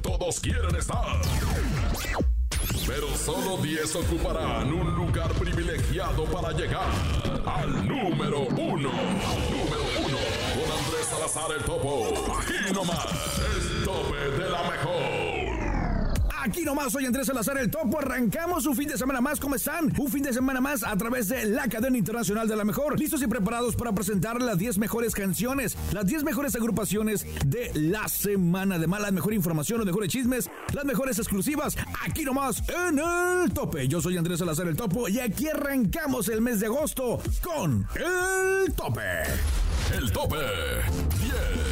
todos quieren estar. Pero solo 10 ocuparán un lugar privilegiado para llegar al número uno. Número uno. Con Andrés Salazar el Topo. Aquí nomás. El tope de la mejor. Aquí nomás soy Andrés Salazar el Topo. Arrancamos un fin de semana más. ¿Cómo están? Un fin de semana más a través de la cadena internacional de la mejor. Listos y preparados para presentar las 10 mejores canciones, las 10 mejores agrupaciones de la semana. Además, la mejor información, los mejores chismes, las mejores exclusivas. Aquí nomás en el tope. Yo soy Andrés Salazar el Topo y aquí arrancamos el mes de agosto con el tope. El tope 10.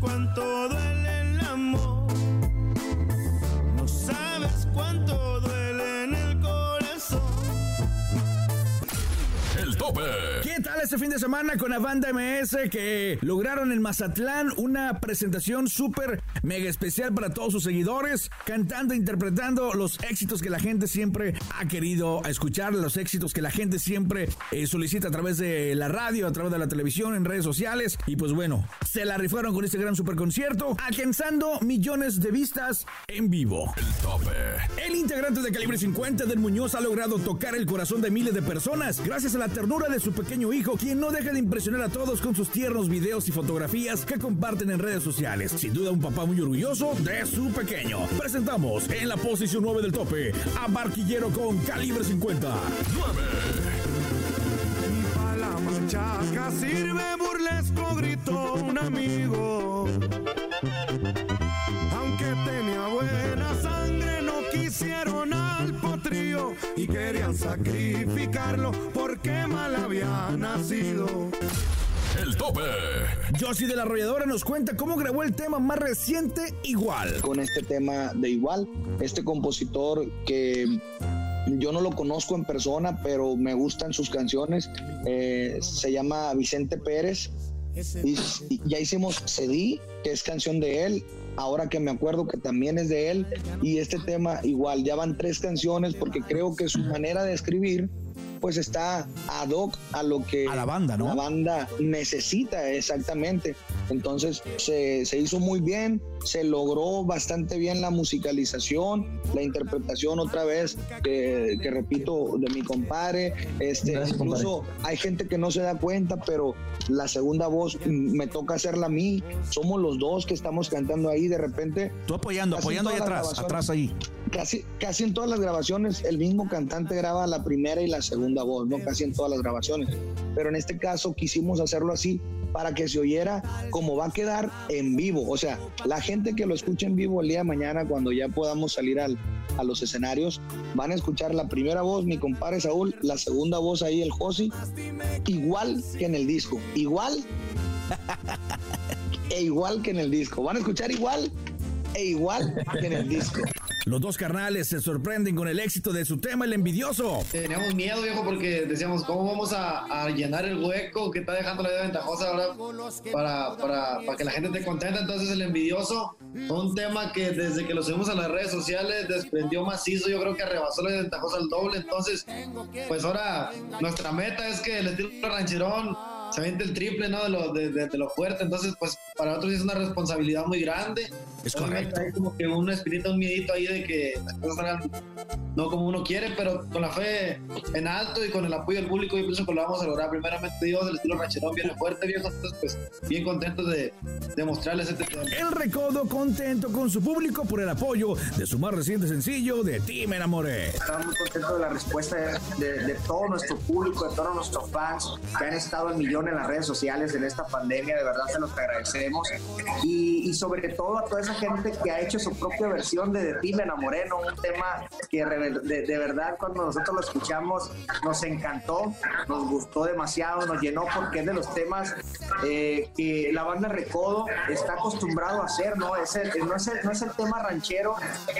Cuánto duele el amor. No sabes cuánto tope. ¿Qué tal este fin de semana con la banda MS que lograron en Mazatlán una presentación súper mega especial para todos sus seguidores, cantando e interpretando los éxitos que la gente siempre ha querido escuchar, los éxitos que la gente siempre eh, solicita a través de la radio, a través de la televisión, en redes sociales. Y pues bueno, se la rifaron con este gran super concierto, alcanzando millones de vistas en vivo. El tope. El integrante de Calibre 50 del Muñoz ha logrado tocar el corazón de miles de personas gracias a la ternura de su pequeño hijo, quien no deja de impresionar a todos con sus tiernos videos y fotografías que comparten en redes sociales. Sin duda un papá muy orgulloso de su pequeño. Presentamos en la posición 9 del tope a Barquillero con Calibre 50. 9. Pa' la machaca sirve burlesco, gritó un amigo. Y querían sacrificarlo porque mal había nacido. El tope. Josie de la Arrolladora nos cuenta cómo grabó el tema más reciente igual. con este tema de igual. Este compositor que yo no lo conozco en persona, pero me gustan sus canciones. eh, se llama Vicente Pérez. Y, y ya hicimos Cedí, que es canción de él. Ahora que me acuerdo que también es de él. Y este tema igual, ya van tres canciones porque creo que su manera de escribir pues está ad hoc a lo que A la banda, ¿no? la banda necesita exactamente. Entonces se, se hizo muy bien, se logró bastante bien la musicalización, la interpretación otra vez, que, que repito, de mi compadre. Este, Gracias, incluso hay gente que no se da cuenta, pero la segunda voz me toca hacerla a mí. Somos los dos que estamos cantando ahí de repente. Tú apoyando, apoyando ahí atrás, atrás ahí. Casi, casi en todas las grabaciones el mismo cantante graba la primera y la segunda voz, ¿no? Casi en todas las grabaciones. Pero en este caso quisimos hacerlo así para que se oyera como va a quedar en vivo. O sea, la gente que lo escuche en vivo el día de mañana, cuando ya podamos salir al, a los escenarios, van a escuchar la primera voz, mi compadre Saúl, la segunda voz ahí, el Josi, igual que en el disco. Igual e igual que en el disco. Van a escuchar igual e igual que en el disco. Los dos carnales se sorprenden con el éxito de su tema, El Envidioso. Teníamos miedo, viejo, porque decíamos, ¿cómo vamos a, llenar el hueco que está dejando la vida ventajosa ahora para, para, para que la gente esté contenta? Entonces, el envidioso fue un tema que desde que lo subimos a las redes sociales desprendió macizo. Yo creo que rebasó la vida ventajosa al doble. Entonces, pues ahora nuestra meta es que el estilo rancherón se aviente el triple, ¿no? De lo, de, de- de lo fuerte. Entonces, pues para nosotros es una responsabilidad muy grande. Es Obviamente correcto. Hay como que una espinita, un miedito ahí de que las cosas salgan no como uno quiere, pero con la fe en alto y con el apoyo del público, yo pienso que lo vamos a lograr. Primeramente, Dios, el estilo rancherón viene fuerte, viejo. Entonces, pues, bien contentos de, de mostrarles este tema. El Recodo contento con su público por el apoyo de su más reciente sencillo de Ti me enamoré. Estamos muy contentos de la respuesta de, de- de todo nuestro público, de todos nuestros fans que han estado en en las redes sociales en esta pandemia. De verdad se los agradecemos. Y, y sobre todo a toda esa gente que ha hecho su propia versión de De ti me enamoré, ¿no? un tema que de, de verdad cuando nosotros lo escuchamos nos encantó, nos gustó demasiado, nos llenó porque es de los temas eh, que la banda Recodo está acostumbrado a hacer, ¿no? Es el- no, es el, no es el tema ranchero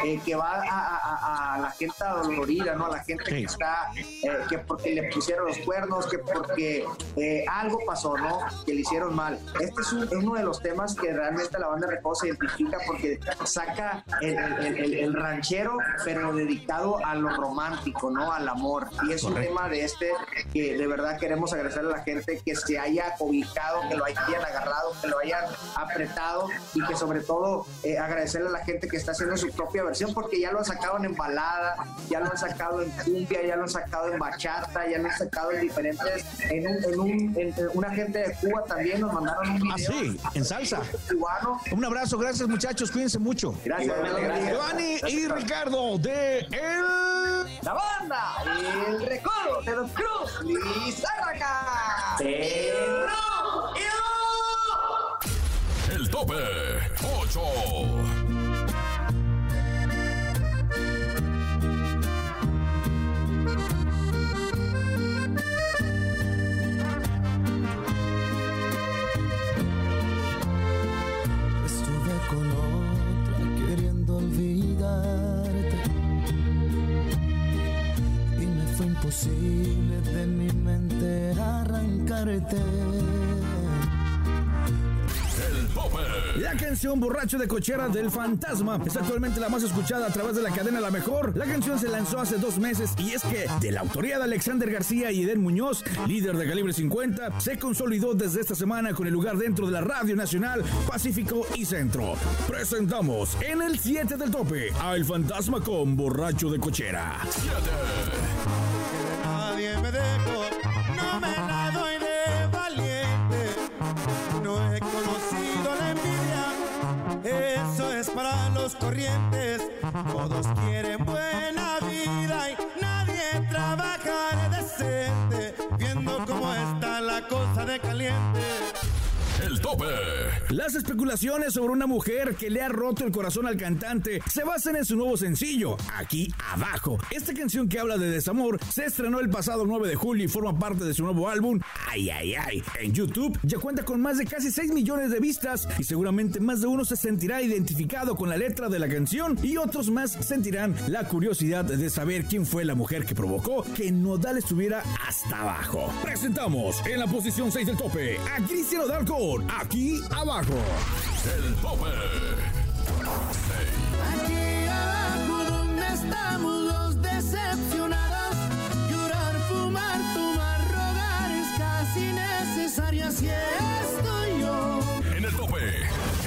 eh, que va a, a- a- la gente adolorida, ¿no? A la gente que está, eh, que porque le pusieron los cuernos, que porque eh, algo pasó, ¿no? Que le hicieron mal. Este es, un- uno de los temas que realmente la banda Recodo se identifica porque saca el, el- el- el ranchero, pero dedicado a lo romántico, ¿no? Al amor. Y es un tema de este que de verdad queremos agradecerle a la gente que se haya ubicado, que lo hayan agarrado, que lo hayan apretado y que sobre todo eh, agradecerle a la gente que está haciendo su propia versión porque ya lo han sacado en balada, ya lo han sacado en cumbia, ya lo han sacado en bachata, ya lo han sacado en diferentes, en, un, en, un, en una gente de Cuba también nos mandaron un video. Ah, sí, en salsa. Un abrazo, gracias muchachos, cuídense mucho. Gracias, gracias. Giovanni y Ricardo de El... La banda, el recodo de los Cruz, Lizárraga. El arrancarte. El tope. La canción Borracho de Cochera del Fantasma es actualmente la más escuchada a través de la cadena La Mejor. La canción se lanzó hace dos meses y es que, de la autoría de Alexander García y Eden Muñoz, líder de Calibre 50, se consolidó desde esta semana con el lugar dentro de la Radio Nacional Pacífico y Centro. Presentamos en el 7 del tope a El Fantasma con Borracho de Cochera. Nadie me dejó, no me los corrientes. Todos quieren buena vida y nadie trabaja de decente. Viendo cómo está la cosa de caliente. El tope. Las especulaciones sobre una mujer que le ha roto el corazón al cantante se basan en su nuevo sencillo, Aquí Abajo. Esta canción que habla de desamor se estrenó el pasado 9 de julio y forma parte de su nuevo álbum, Ay Ay Ay. En YouTube ya cuenta con más de casi 6 millones de vistas y seguramente más de uno se sentirá identificado con la letra de la canción y otros más sentirán la curiosidad de saber quién fue la mujer que provocó que Nodal estuviera hasta abajo. Presentamos en la posición 6 del tope a Cristian Nodal con Aquí Abajo. El tope. Aquí abajo donde estamos los decepcionados, llorar, fumar, tomar, rogar es casi necesario, así estoy yo. En el tope.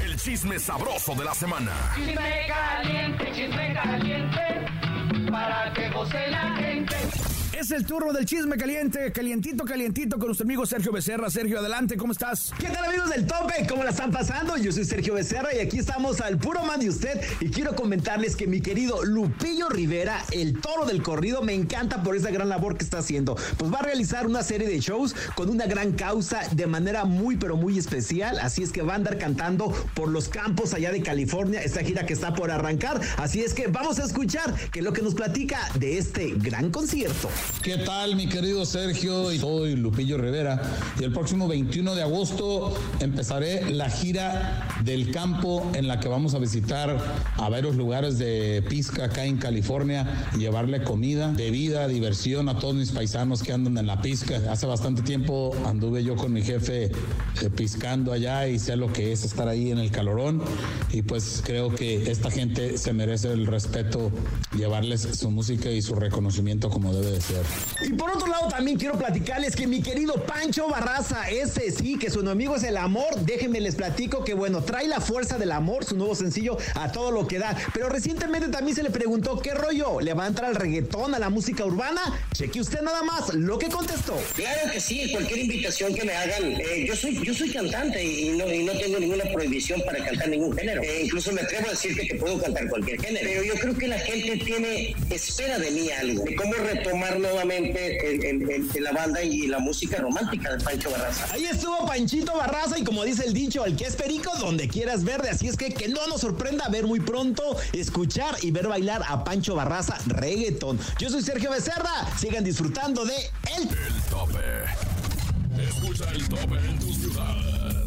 El chisme sabroso de la semana. Chisme caliente, chisme caliente, para que goce la gente. Es el turno del chisme caliente, calientito, calientito con nuestro amigo Sergio Becerra. Sergio, adelante, ¿cómo estás? ¿Qué tal amigos del tope? ¿Cómo la están pasando? Yo soy Sergio Becerra y aquí estamos al puro man de usted y quiero comentarles que mi querido Lupillo Rivera, el toro del corrido, me encanta por esa gran labor que está haciendo. Pues va a realizar una serie de shows con una gran causa de manera muy pero muy especial, así es que va a andar cantando por los campos allá de California, esta gira que está por arrancar, así es que vamos a escuchar que es lo que nos platica de este gran concierto. ¿Qué tal, mi querido Sergio? Soy Lupillo Rivera. Y el próximo 21 de agosto empezaré la gira del campo en la que vamos a visitar a varios lugares de Pisca acá en California y llevarle comida, bebida, diversión a todos mis paisanos que andan en la Pisca. Hace bastante tiempo anduve yo con mi jefe eh, piscando allá y sé lo que es estar ahí en el calorón. Y pues creo que esta gente se merece el respeto, llevarles su música y su reconocimiento como debe de ser. Y por otro lado también quiero platicarles que mi querido Pancho Barraza, ese sí, que su enemigo es el amor, déjenme les platico que bueno, trae la fuerza del amor, su nuevo sencillo a todo lo que da, pero recientemente también se le preguntó qué rollo, le va a entrar al reggaetón, a la música urbana, cheque usted nada más lo que contestó. Claro que sí, cualquier invitación que me hagan. eh, yo soy yo soy cantante y no, y no tengo ninguna prohibición para cantar ningún género. Eh, incluso me atrevo a decirte que puedo cantar cualquier género. Pero yo creo que la gente tiene, espera de mí algo, de cómo retomar nuevamente el- la banda y la música romántica de Pancho Barraza. Ahí estuvo Panchito Barraza y como dice el dicho, el que es perico, donde quieras verde. Así es que que no nos sorprenda ver muy pronto, escuchar y ver bailar a Pancho Barraza reggaeton. Yo soy Sergio Becerra, sigan disfrutando de El El tope. Escucha el tope en tu ciudad.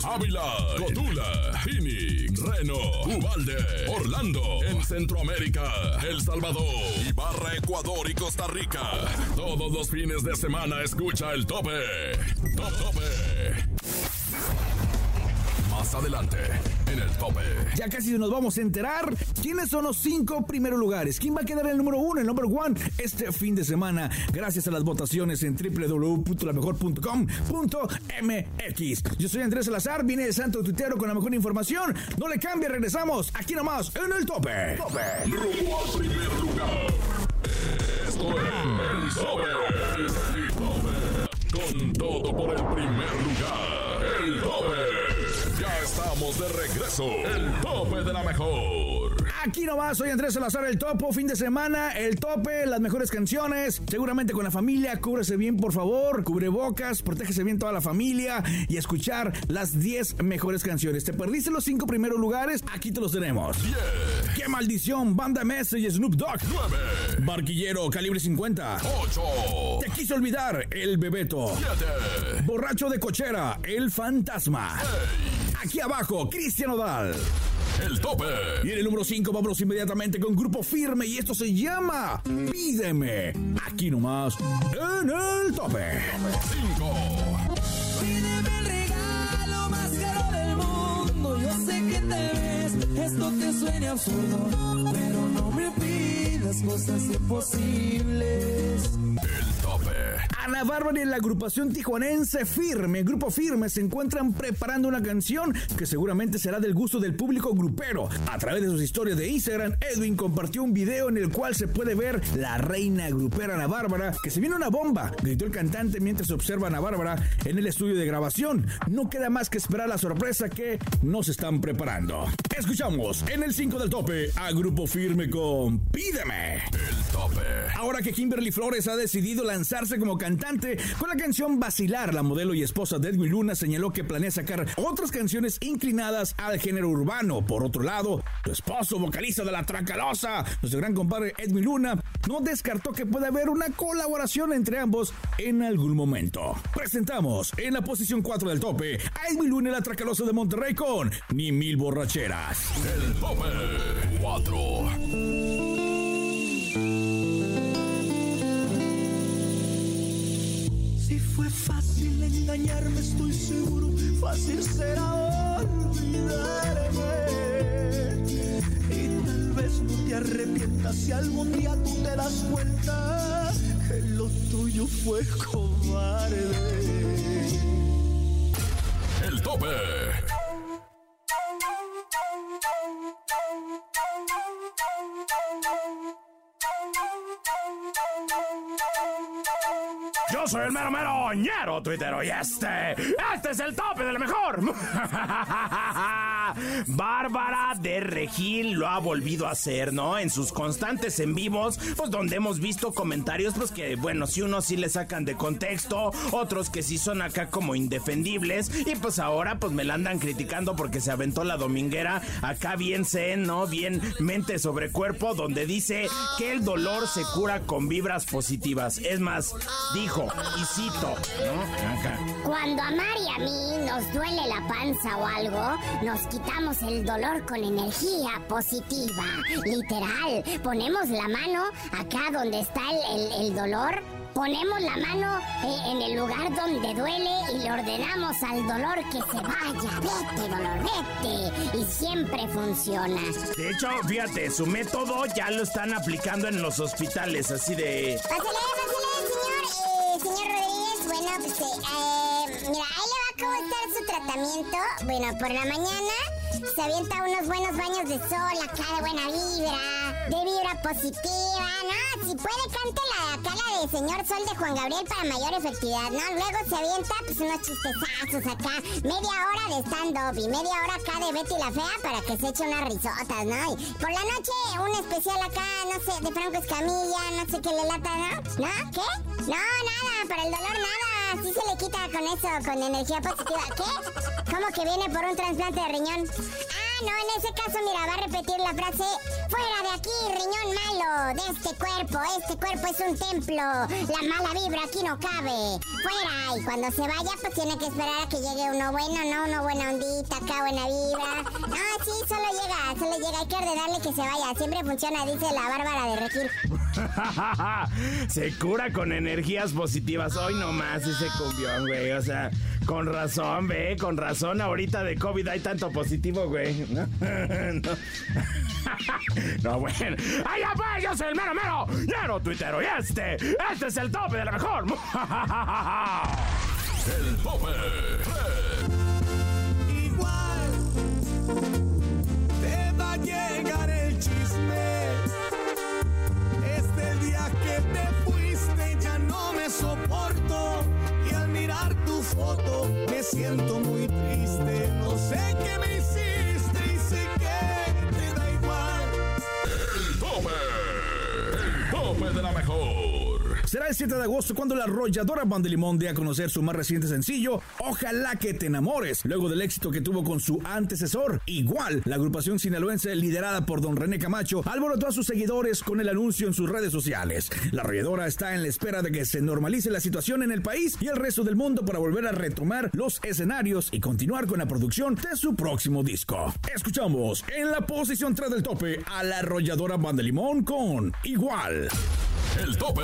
Ávila, Cotula, Phoenix, Reno, Ubalde, Orlando, en Centroamérica, El Salvador, Ibarra, Ecuador y Costa Rica. Todos los fines de semana escucha el tope. Top tope. Más adelante, en el tope. Ya casi nos vamos a enterar quiénes son los cinco primeros lugares. ¿Quién va a quedar en el número uno, el número one, este fin de semana? Gracias a las votaciones en www.lamejor.com.mx. Yo soy Andrés Salazar, vine de Santo Tuitero con la mejor información. No le cambie, regresamos aquí nomás en el tope. Rumbo al primer lugar. Esto es el tope. El tope. Con todo por el primer lugar. Ya estamos de regreso. El tope de la mejor. Aquí nomás, soy Andrés Salazar, el topo, fin de semana, el tope, las mejores canciones, seguramente con la familia, cúbrese bien por favor, cubre bocas, protégese bien toda la familia y escuchar las 10 mejores canciones. ¿Te perdiste los 5 primeros lugares? Aquí te los tenemos. ¡Qué maldición! Banda Message, Snoop Dogg. 9. Barquillero, calibre 50. 8. Te quiso olvidar, el Bebeto. 7. Borracho de cochera, el fantasma. Aquí abajo, Cristian Odal. El tope. Y en el número 5 vamos inmediatamente con Grupo Firme y esto se llama Pídeme. Aquí nomás, en el tope. 5. Pídeme el regalo más caro del mundo. Yo sé que te ves, esto te suena absurdo. Pero no me pidas cosas imposibles. El tope. Ana Bárbara y la agrupación tijuanense Firme, Grupo Firme, se encuentran preparando una canción que seguramente será del gusto del público grupero. A través de sus historias de Instagram, Edwin compartió un video en el cual se puede ver la reina grupera Ana Bárbara, que se viene una bomba, gritó el cantante mientras se observa a Ana Bárbara en el estudio de grabación. No queda más que esperar la sorpresa que nos están preparando. Escuchamos en el 5 del tope a Grupo Firme con Pídeme. El tope. Ahora que Kimberly Flores ha decidido lanzarse como cantante con la canción Vacilar, la modelo y esposa de Edwin Luna señaló que planea sacar otras canciones inclinadas al género urbano. Por otro lado, su esposo, vocalista de La Tracalosa, nuestro gran compadre Edwin Luna, no descartó que pueda haber una colaboración entre ambos en algún momento. Presentamos en la posición 4 del tope a Edwin Luna y La Tracalosa de Monterrey con Ni Mil Borracheras. El tope. 4. Fue fácil engañarme, estoy seguro, fácil será olvidarme. Y tal vez no te arrepientas si algún día tú te das cuenta que lo tuyo fue cobarde. El tope. Soy el mero mero ñero tuitero y este, este es el tope de lo Bárbara de Regil lo ha volvido a hacer, ¿no? En sus constantes en vivos, pues donde hemos visto comentarios, pues que, bueno, si unos sí le sacan de contexto, otros que sí son acá como indefendibles, y pues ahora pues me la andan criticando porque se aventó la dominguera acá bien zen, ¿no? Bien mente sobre cuerpo, donde dice que el dolor se cura con vibras positivas. Es más, dijo, y cito, ¿no? Cuando a Mari a mí nos duele la panza o algo, nos quitamos el dolor con energía positiva. Literal, ponemos la mano acá donde está el, el- el dolor. Ponemos la mano eh, en el lugar donde duele y le ordenamos al dolor que se vaya. Vete, dolor, vete. Y siempre funciona. De hecho, fíjate, su método ya lo están aplicando en los hospitales, así de... Pásale, su tratamiento. Bueno, por la mañana se avienta unos buenos baños de sol, acá de buena vibra, de vibra positiva, ¿no? Si puede, cante la, acá la de Señor Sol de Juan Gabriel para mayor efectividad, ¿no? Luego se avienta, pues, unos chistezazos acá, media hora de stand-up y media hora acá de Betty la Fea para que se eche unas risotas, ¿no? Y por la noche, un especial acá, no sé, de Franco Escamilla, no sé qué le lata, ¿no? ¿No? ¿Qué? No, nada, para el dolor nada, así se le quita con eso, con energía positiva. ¿Qué? ¿Cómo que viene por un trasplante de riñón? No, en ese caso, mira, va a repetir la frase, fuera de aquí, riñón malo, de este cuerpo, este cuerpo es un templo, la mala vibra aquí no cabe, fuera, y cuando se vaya, pues tiene que esperar a que llegue uno bueno, ¿no? Uno buena ondita, acá buena vibra. No, sí, solo llega, solo llega, hay que ordenarle que se vaya, siempre funciona, dice la Bárbara de Regil. Se cura con energías positivas. Hoy nomás ese cumbión, güey. O sea, con razón, ve, con razón. Ahorita de COVID hay tanto positivo, güey. No, no. No, bueno. ¡Ay, ya pues! Yo soy el mero mero, mero tuitero. Y este, este es el tope de la mejor. El tope. Igual me siento muy triste. No sé qué me hiciste Será el 7 de agosto cuando la arrolladora Band de Limón dé a conocer su más reciente sencillo, Ojalá que te enamores, luego del éxito que tuvo con su antecesor. Igual, la agrupación sinaloense liderada por don René Camacho alborotó a sus seguidores con el anuncio en sus redes sociales. La arrolladora está en la espera de que se normalice la situación en el país y el resto del mundo para volver a retomar los escenarios y continuar con la producción de su próximo disco. Escuchamos en la posición 3 del tope a la arrolladora Band de Limón con Igual. El tope.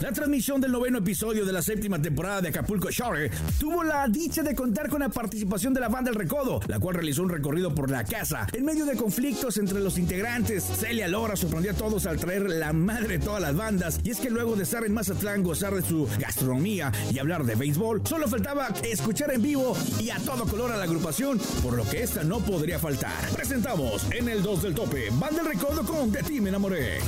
La transmisión del noveno episodio de la séptima temporada de Acapulco Shore tuvo la dicha de contar con la participación de la banda El Recodo, la cual realizó un recorrido por la casa en medio de conflictos entre los integrantes. Celia Lora sorprendió a todos al traer la madre de todas las bandas, y es que luego de estar en Mazatlán, gozar de su gastronomía y hablar de béisbol, solo faltaba escuchar en vivo y a todo color a la agrupación, por lo que esta no podría faltar. Presentamos en el 2 del tope, Banda El Recodo con De ti me enamoré.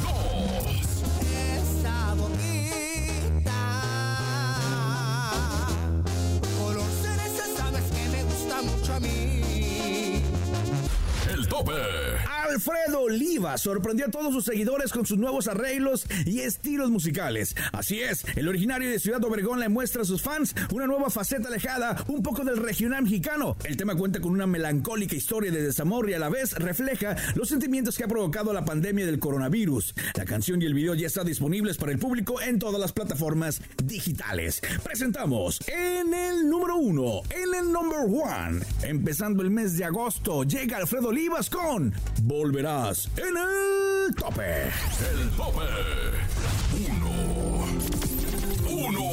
Tope. Alfredo Oliva sorprendió a todos sus seguidores con sus nuevos arreglos y estilos musicales. Así es, el originario de Ciudad Obregón le muestra a sus fans una nueva faceta alejada, un poco del regional mexicano. El tema cuenta con una melancólica historia de desamor y a la vez refleja los sentimientos que ha provocado la pandemia del coronavirus. La canción y el video ya están disponibles para el público en todas las plataformas digitales. Presentamos en el número uno, en el number one, empezando el mes de agosto, llega Alfredo Olivas con Volverás en el tope. El tope. Uno. Uno.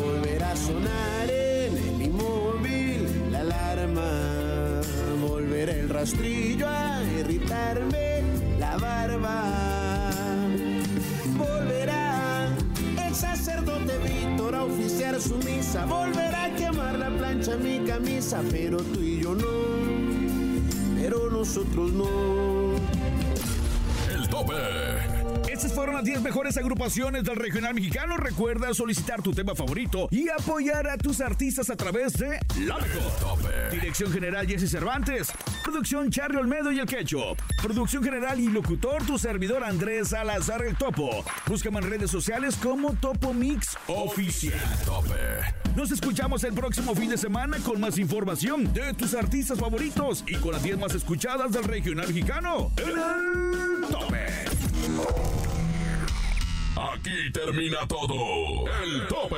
volverá a sonar en el móvil la alarma volverá el rastrillo a irritarme la barba volverá el sacerdote Víctor a oficiar su misa volverá a quemar la plancha mi camisa pero tú y yo no nosotros no El tope. Estas fueron las 10 mejores agrupaciones del regional mexicano. Recuerda solicitar tu tema favorito y apoyar a tus artistas a través de La Mejor. Dirección General Jesse Cervantes. Producción Charlie Olmedo y el Ketchup. Producción General y locutor tu servidor Andrés Salazar el Topo. Búscame en redes sociales como Topo Mix Oficial. Nos escuchamos el próximo fin de semana con más información de tus artistas favoritos y con las 10 más escuchadas del regional mexicano. El tope. Aquí termina todo. El tope.